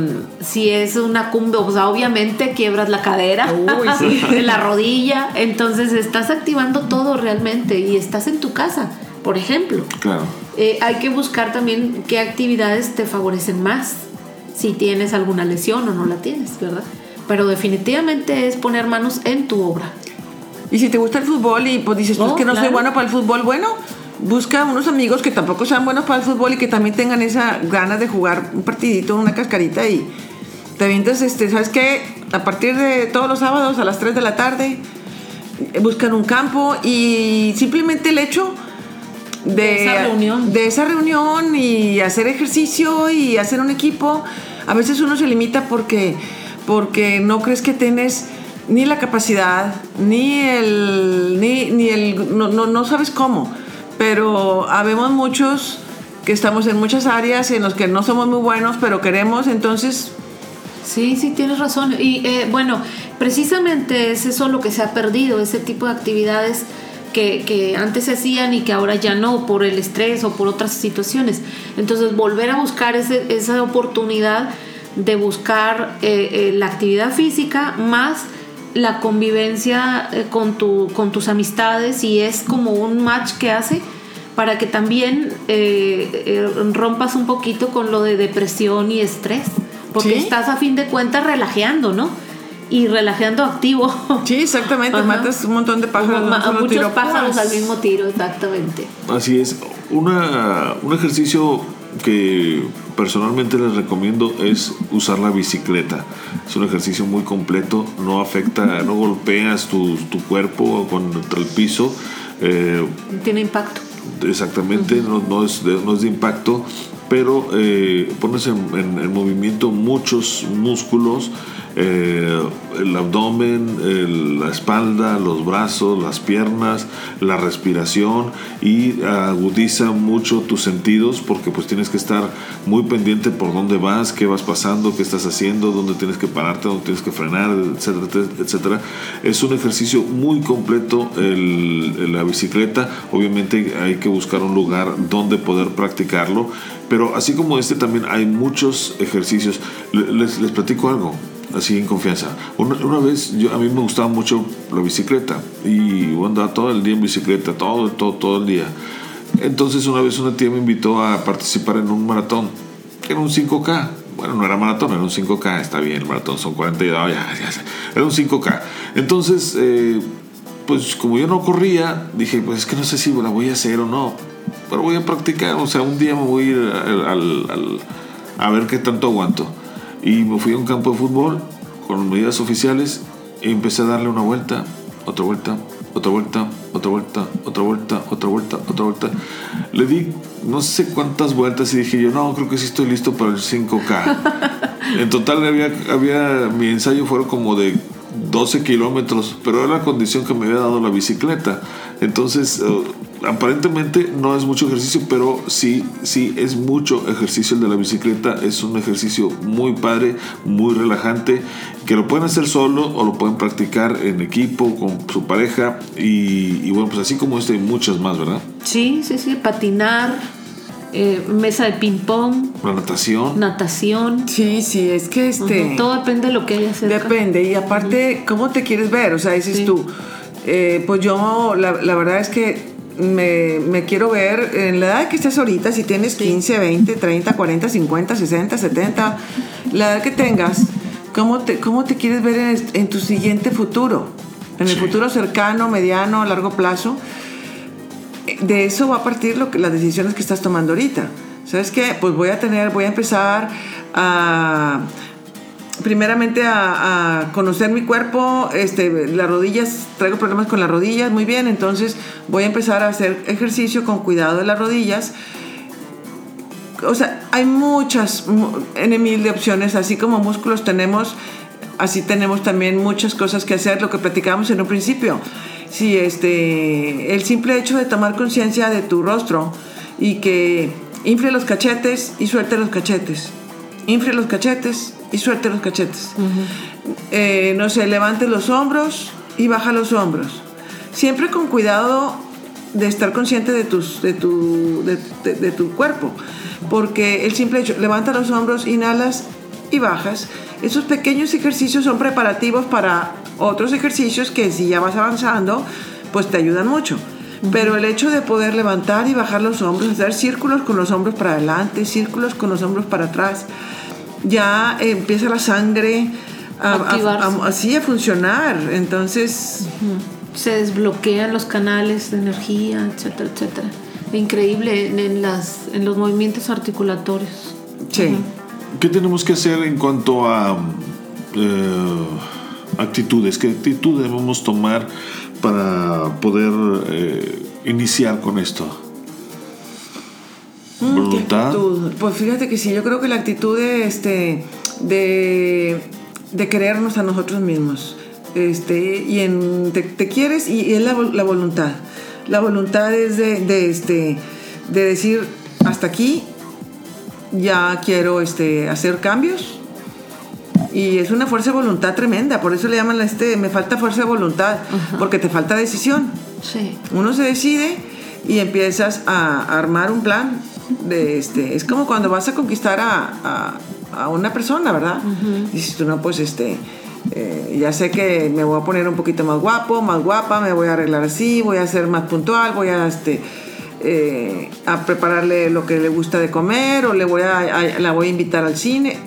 si es una cumbia, o sea, obviamente quiebras la cadera, Uy, sí. la rodilla, entonces estás activando todo realmente y estás en tu casa, por ejemplo. Claro. Eh, hay que buscar también qué actividades te favorecen más, si tienes alguna lesión o no la tienes, ¿verdad? Pero definitivamente es poner manos en tu obra. Y si te gusta el fútbol y pues dices, pues que no claro. soy bueno para el fútbol, bueno, busca unos amigos que tampoco sean buenos para el fútbol y que también tengan esa ganas de jugar un partidito, una cascarita y te avientas, este, ¿sabes qué? A partir de todos los sábados a las 3 de la tarde, buscan un campo y simplemente el hecho de, De esa reunión. de esa reunión y hacer ejercicio y hacer un equipo, a veces uno se limita porque porque no crees que tienes ni la capacidad, ni el, ni, ni el, no, no, no, sabes cómo, pero habemos muchos que estamos en muchas áreas en los que no somos muy buenos, pero queremos, entonces... Sí, sí, tienes razón. Y eh, bueno, precisamente es eso lo que se ha perdido, ese tipo de actividades que, que, antes se hacían y que ahora ya no, por el estrés o por otras situaciones. Entonces, volver a buscar ese, esa oportunidad de buscar eh, eh, la actividad física más la convivencia eh, con, tu, con tus amistades y es como un match que hace para que también eh, rompas un poquito con lo de depresión y estrés porque ¿Sí? estás a fin de cuentas relajeando, ¿no? y relajando activo. Sí, exactamente, Ajá. matas un montón de pájaros. Ma- muchos tiro. pájaros al mismo tiro, exactamente. Así es. Una, un ejercicio que personalmente les recomiendo es usar la bicicleta. Es un ejercicio muy completo, no afecta, no golpeas tu, tu cuerpo contra el piso. eh, Tiene impacto. exactamente, no, no es de, no es de impacto, pero eh, pones en, en- en movimiento muchos músculos, eh, el abdomen, la espalda, los brazos, las piernas, la respiración y agudiza mucho tus sentidos porque pues tienes que estar muy pendiente por dónde vas, qué vas pasando, qué estás haciendo, dónde tienes que pararte, dónde tienes que frenar, etcétera, etcétera. Es un ejercicio muy completo la bicicleta. Obviamente hay que buscar un lugar donde poder practicarlo, pero así como este también hay muchos ejercicios. Le- Les, les platico algo, así en confianza. Una, una vez yo, a mí me gustaba mucho la bicicleta y andaba todo el día en bicicleta, todo, todo, todo el día. Entonces una vez una tía me invitó a participar en un maratón, que era un 5K. Bueno, no era maratón, era un 5K, está bien, el maratón son 42, ya, ya sé. era un 5K. Entonces, eh, pues como yo no corría, dije, pues es que no sé si la voy a hacer o no, pero voy a practicar, o sea, un día me voy a ir al- al- al- a ver qué tanto aguanto. Y me fui a un campo de fútbol con medidas oficiales y empecé a darle una vuelta, otra vuelta, otra vuelta, otra vuelta, otra vuelta, otra vuelta, otra vuelta. Le di no sé cuántas vueltas y dije yo, no, creo que sí estoy listo para el 5K. en total había, había, mi ensayo fueron como de 12 kilómetros, pero era la condición que me había dado la bicicleta. Entonces, eh, aparentemente no es mucho ejercicio, pero sí, sí es mucho ejercicio el de la bicicleta. Es un ejercicio muy padre, muy relajante, que lo pueden hacer solo o lo pueden practicar en equipo con su pareja. Y, y bueno, pues así como este hay muchas más, ¿verdad? Sí, sí, sí, patinar, eh, mesa de ping-pong, La natación. natación. Sí, sí, es que este. Todo depende de lo que haya cerca. Depende, y aparte, ¿cómo te quieres ver? O sea, dices Sí. tú, eh, pues yo, la, la verdad es que me, me quiero ver en la edad que estés ahorita, si tienes 15, 20, 30, 40, 50, 60, 70, la edad que tengas, ¿cómo te, cómo te quieres ver en, en tu siguiente futuro? En el futuro cercano, mediano, a largo plazo. De eso va a partir lo que, las decisiones que estás tomando ahorita. ¿Sabes qué? Pues voy a tener, voy a empezar a primeramente a, conocer mi cuerpo, este, las rodillas, traigo problemas con las rodillas, muy bien, entonces voy a empezar a hacer ejercicio con cuidado de las rodillas. O sea, hay muchas, mu- en de opciones, así como músculos tenemos, así tenemos también muchas cosas que hacer, lo que platicábamos en un principio. Si este, el simple hecho de tomar conciencia de tu rostro y que infle los cachetes y suelte los cachetes, infle los cachetes y suelte los cachetes. Eh, no sé, levante los hombros y baja los hombros. Siempre con cuidado de estar consciente de, tus, de, tu, de, de- de tu cuerpo. Porque el simple hecho, levanta los hombros, inhalas y bajas. Esos pequeños ejercicios son preparativos para otros ejercicios que si ya vas avanzando, pues te ayudan mucho. Pero el hecho de poder levantar y bajar los hombros, hacer círculos con los hombros para adelante, círculos con los hombros para atrás, ya empieza la sangre a, a- Activarse. a- así a funcionar. Entonces, Se desbloquean los canales de energía, etcétera, etcétera. Increíble en, en las, en los movimientos articulatorios. sí. ¿Qué tenemos que hacer en cuanto a eh, actitudes? ¿Qué actitud debemos tomar para poder eh, iniciar con esto? Mm, ¿qué ¿Voluntad? actitud? Pues fíjate que sí, yo creo que la actitud de, este, de, de querernos a nosotros mismos. Este, y en, te, te quieres y, y es la, la voluntad. La voluntad es de, de, este, de decir, hasta aquí ya quiero este, hacer cambios. Y es una fuerza de voluntad tremenda, por eso le llaman a este, me falta fuerza de voluntad, porque te falta decisión. Sí. Uno se decide y empiezas a armar un plan. De este, es como cuando vas a conquistar a, a- a una persona, ¿verdad? Dices tú, no, pues este, eh, ya sé que me voy a poner un poquito más guapo, más guapa, me voy a arreglar así, voy a ser más puntual, voy a, este, eh, a prepararle lo que le gusta de comer o le voy a, a- la voy a invitar al cine.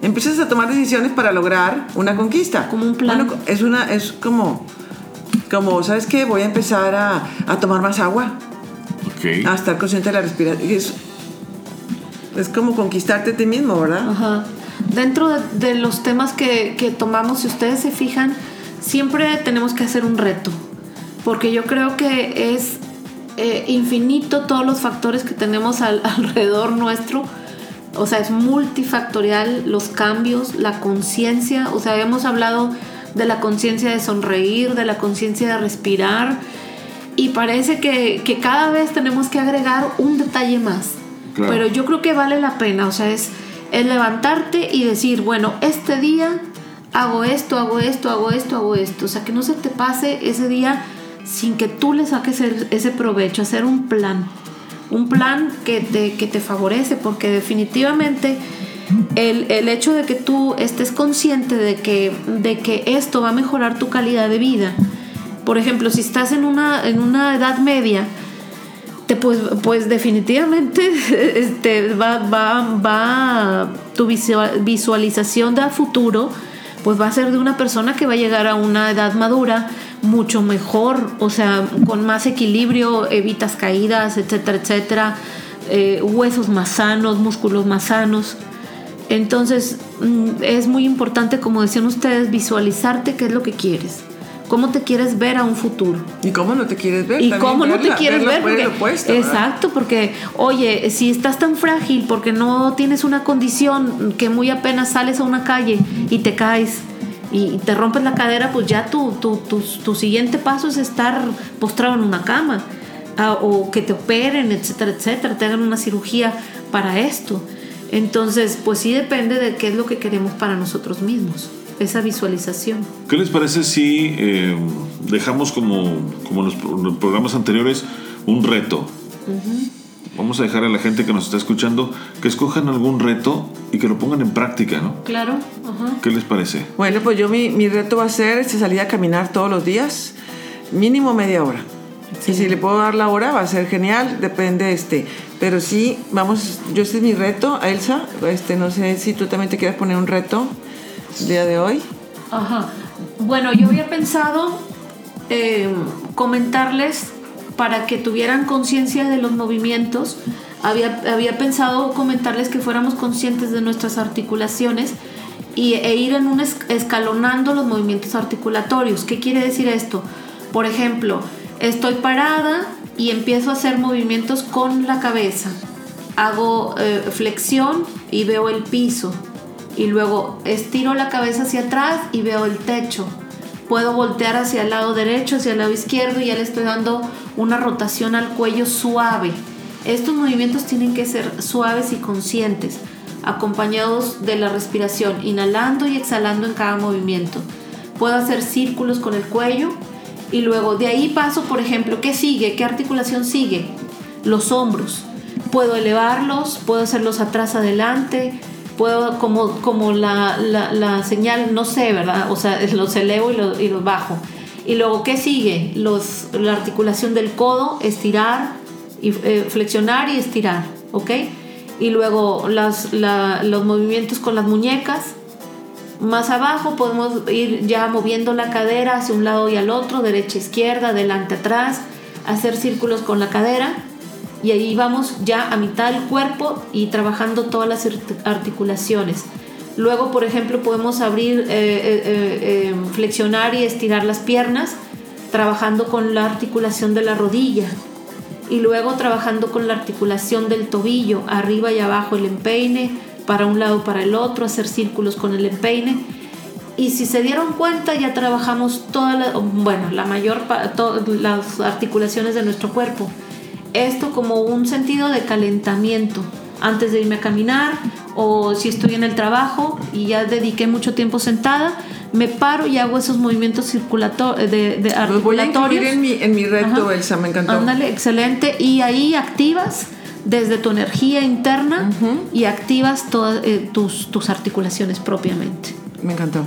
empiezas a tomar decisiones para lograr una conquista. Como un plan. Bueno, es una, es como, como, ¿sabes qué? Voy a empezar a, a tomar más agua, Ok. a estar consciente de la respiración. Es, es como conquistarte a ti mismo, ¿verdad? Ajá. Dentro de, de los temas que, que tomamos, si ustedes se fijan, siempre tenemos que hacer un reto. Porque yo creo que es eh, infinito todos los factores que tenemos al- alrededor nuestro. O sea, es multifactorial los cambios, la conciencia. O sea, habíamos hablado de la conciencia de sonreír, de la conciencia de respirar. Y parece que, que cada vez tenemos que agregar un detalle más. Claro. Pero yo creo que vale la pena. O sea, es, es levantarte y decir, bueno, este día hago esto, hago esto, hago esto, hago esto. O sea, que no se te pase ese día sin que tú le saques el- ese provecho, hacer un plan. Un plan que te, que te favorece, porque definitivamente el, el hecho de que tú estés consciente de que, de que esto va a mejorar tu calidad de vida. Por ejemplo, si estás en una, en una edad media, te, pues, pues definitivamente este, va, va, va tu visual- visualización de futuro pues va a ser de una persona que va a llegar a una edad madura mucho mejor, o sea, con más equilibrio, evitas caídas, etcétera, etcétera, eh, huesos más sanos, músculos más sanos. Entonces mm, es muy importante, como decían ustedes, visualizarte qué es lo que quieres, cómo te quieres ver a un futuro. ¿Y cómo no te quieres ver? Y cómo no te verla- quieres ver, porque, opuesto, exacto, porque oye, si estás tan frágil porque no tienes una condición que muy apenas sales a una calle y te caes y te rompes la cadera, pues ya tu, tu, tu, tu siguiente paso es estar postrado en una cama ah, o que te operen, etcétera, etcétera, te hagan una cirugía para esto. Entonces, pues sí depende de qué es lo que queremos para nosotros mismos, esa visualización. ¿Qué les parece si eh, dejamos como, como en los, los programas anteriores un reto? Vamos a dejar a la gente que nos está escuchando que escojan algún reto y que lo pongan en práctica, ¿no? Claro, ajá. ¿Qué les parece? Bueno, pues yo mi, mi reto va a ser este, salir a caminar todos los días, mínimo media hora. Y si le puedo dar la hora va a ser genial, depende este. Pero sí, vamos, yo este es mi reto, Elsa, este, no sé si tú también te quieres poner un reto día de hoy. Ajá. Bueno, yo había pensado eh, comentarles para que tuvieran conciencia de los movimientos. Había, había pensado comentarles que fuéramos conscientes de nuestras articulaciones y, e ir en un es- escalonando los movimientos articulatorios. ¿Qué quiere decir esto? Por ejemplo, estoy parada y empiezo a hacer movimientos con la cabeza. Hago eh, flexión y veo el piso y luego estiro la cabeza hacia atrás y veo el techo. Puedo voltear hacia el lado derecho, hacia el lado izquierdo y ya le estoy dando una rotación al cuello suave. Estos movimientos tienen que ser suaves y conscientes, acompañados de la respiración, inhalando y exhalando en cada movimiento. Puedo hacer círculos con el cuello y luego de ahí paso, por ejemplo, ¿qué sigue? ¿Qué articulación sigue? Los hombros. Puedo elevarlos, puedo hacerlos atrás adelante, puedo como, como la, la- señal, no sé, ¿verdad? O sea, los elevo y los, y los bajo. Y luego, ¿qué sigue? Los, la articulación del codo, estirar, y, eh, flexionar y estirar, ¿ok? Y luego las, la- los movimientos con las muñecas, más abajo podemos ir ya moviendo la cadera hacia un lado y al otro, derecha, izquierda, adelante, atrás, hacer círculos con la cadera y ahí vamos ya a mitad del cuerpo y trabajando todas las art- articulaciones. Luego, por ejemplo, podemos abrir, eh, eh, eh, flexionar y estirar las piernas, trabajando con la articulación de la rodilla. Y luego trabajando con la articulación del tobillo, arriba y abajo el empeine, para un lado para el otro, hacer círculos con el empeine. Y si se dieron cuenta, ya trabajamos todas bueno, la mayor, pa- to- las articulaciones de nuestro cuerpo. Esto como un sentido de calentamiento antes de irme a caminar o si estoy en el trabajo y ya dediqué mucho tiempo sentada, me paro y hago esos movimientos circulatorios de, de Los voy a incluir articulatorios. en mi, en mi reto. Elsa, me encantó. Ándale, excelente. Y ahí activas desde tu energía interna y activas todas eh, tus, tus articulaciones propiamente. Me encantó.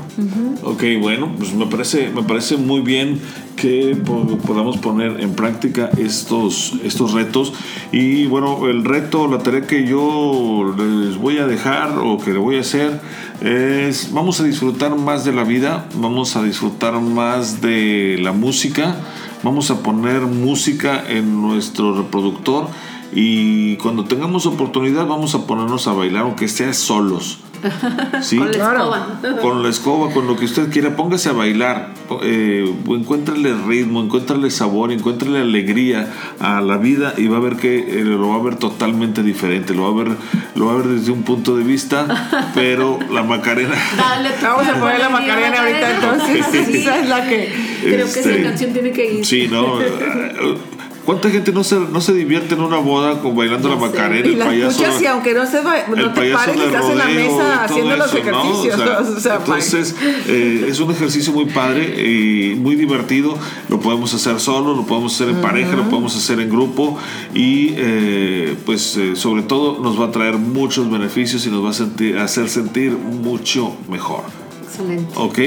Ok, bueno, pues me parece, me parece muy bien que po- podamos poner en práctica estos, estos retos. Y bueno, el reto, la tarea que yo les voy a dejar o que le voy a hacer es, vamos a disfrutar más de la vida, vamos a disfrutar más de la música, vamos a poner música en nuestro reproductor y cuando tengamos oportunidad vamos a ponernos a bailar, aunque sea solos. ¿Sí? Con la Claro. escoba. con la escoba, con lo que usted quiera, póngase a bailar, eh, encuéntrale ritmo, encuéntrale sabor, encuéntrale alegría a la vida y va a ver que eh, lo va a ver totalmente diferente, lo va a ver, lo va a ver desde un punto de vista, pero la Macarena, Dale, Vamos a poner la Macarena ahorita entonces. Sí. Esa es la que. Creo que Este, esa canción tiene que ir. sí, ¿no? ¿Cuánta gente no se, no se divierte en una boda con bailando la. Macarena, Y el la payaso? escuchas y aunque no, se no te pares, estás en la mesa haciendo los ejercicios. O sea, O sea, entonces, eh, es un ejercicio muy padre y muy divertido. Lo podemos hacer solo, lo podemos hacer en pareja, lo podemos hacer en grupo y, eh, pues, eh, sobre todo, nos va a traer muchos beneficios y nos va a sentir- a hacer sentir mucho mejor. Excelente. Ok,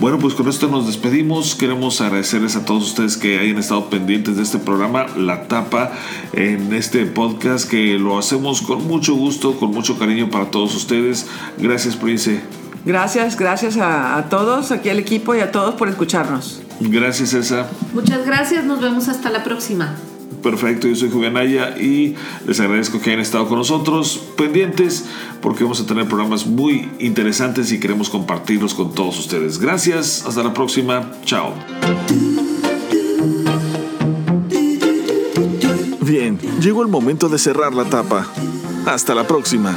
bueno, pues con esto nos despedimos. Queremos agradecerles a todos ustedes que hayan estado pendientes de este programa, La Tapa, en este podcast que lo hacemos con mucho gusto, con mucho cariño para todos ustedes. Gracias, Prince. Gracias, gracias a, a todos, aquí al equipo y a todos por escucharnos. Gracias, Elsa. Muchas gracias, nos vemos hasta la próxima. Perfecto, yo soy Julián Aya y les agradezco que hayan estado con nosotros pendientes porque vamos a tener programas muy interesantes y queremos compartirlos con todos ustedes. Gracias, hasta la próxima, chao. Bien, llegó el momento de cerrar la tapa. Hasta la próxima.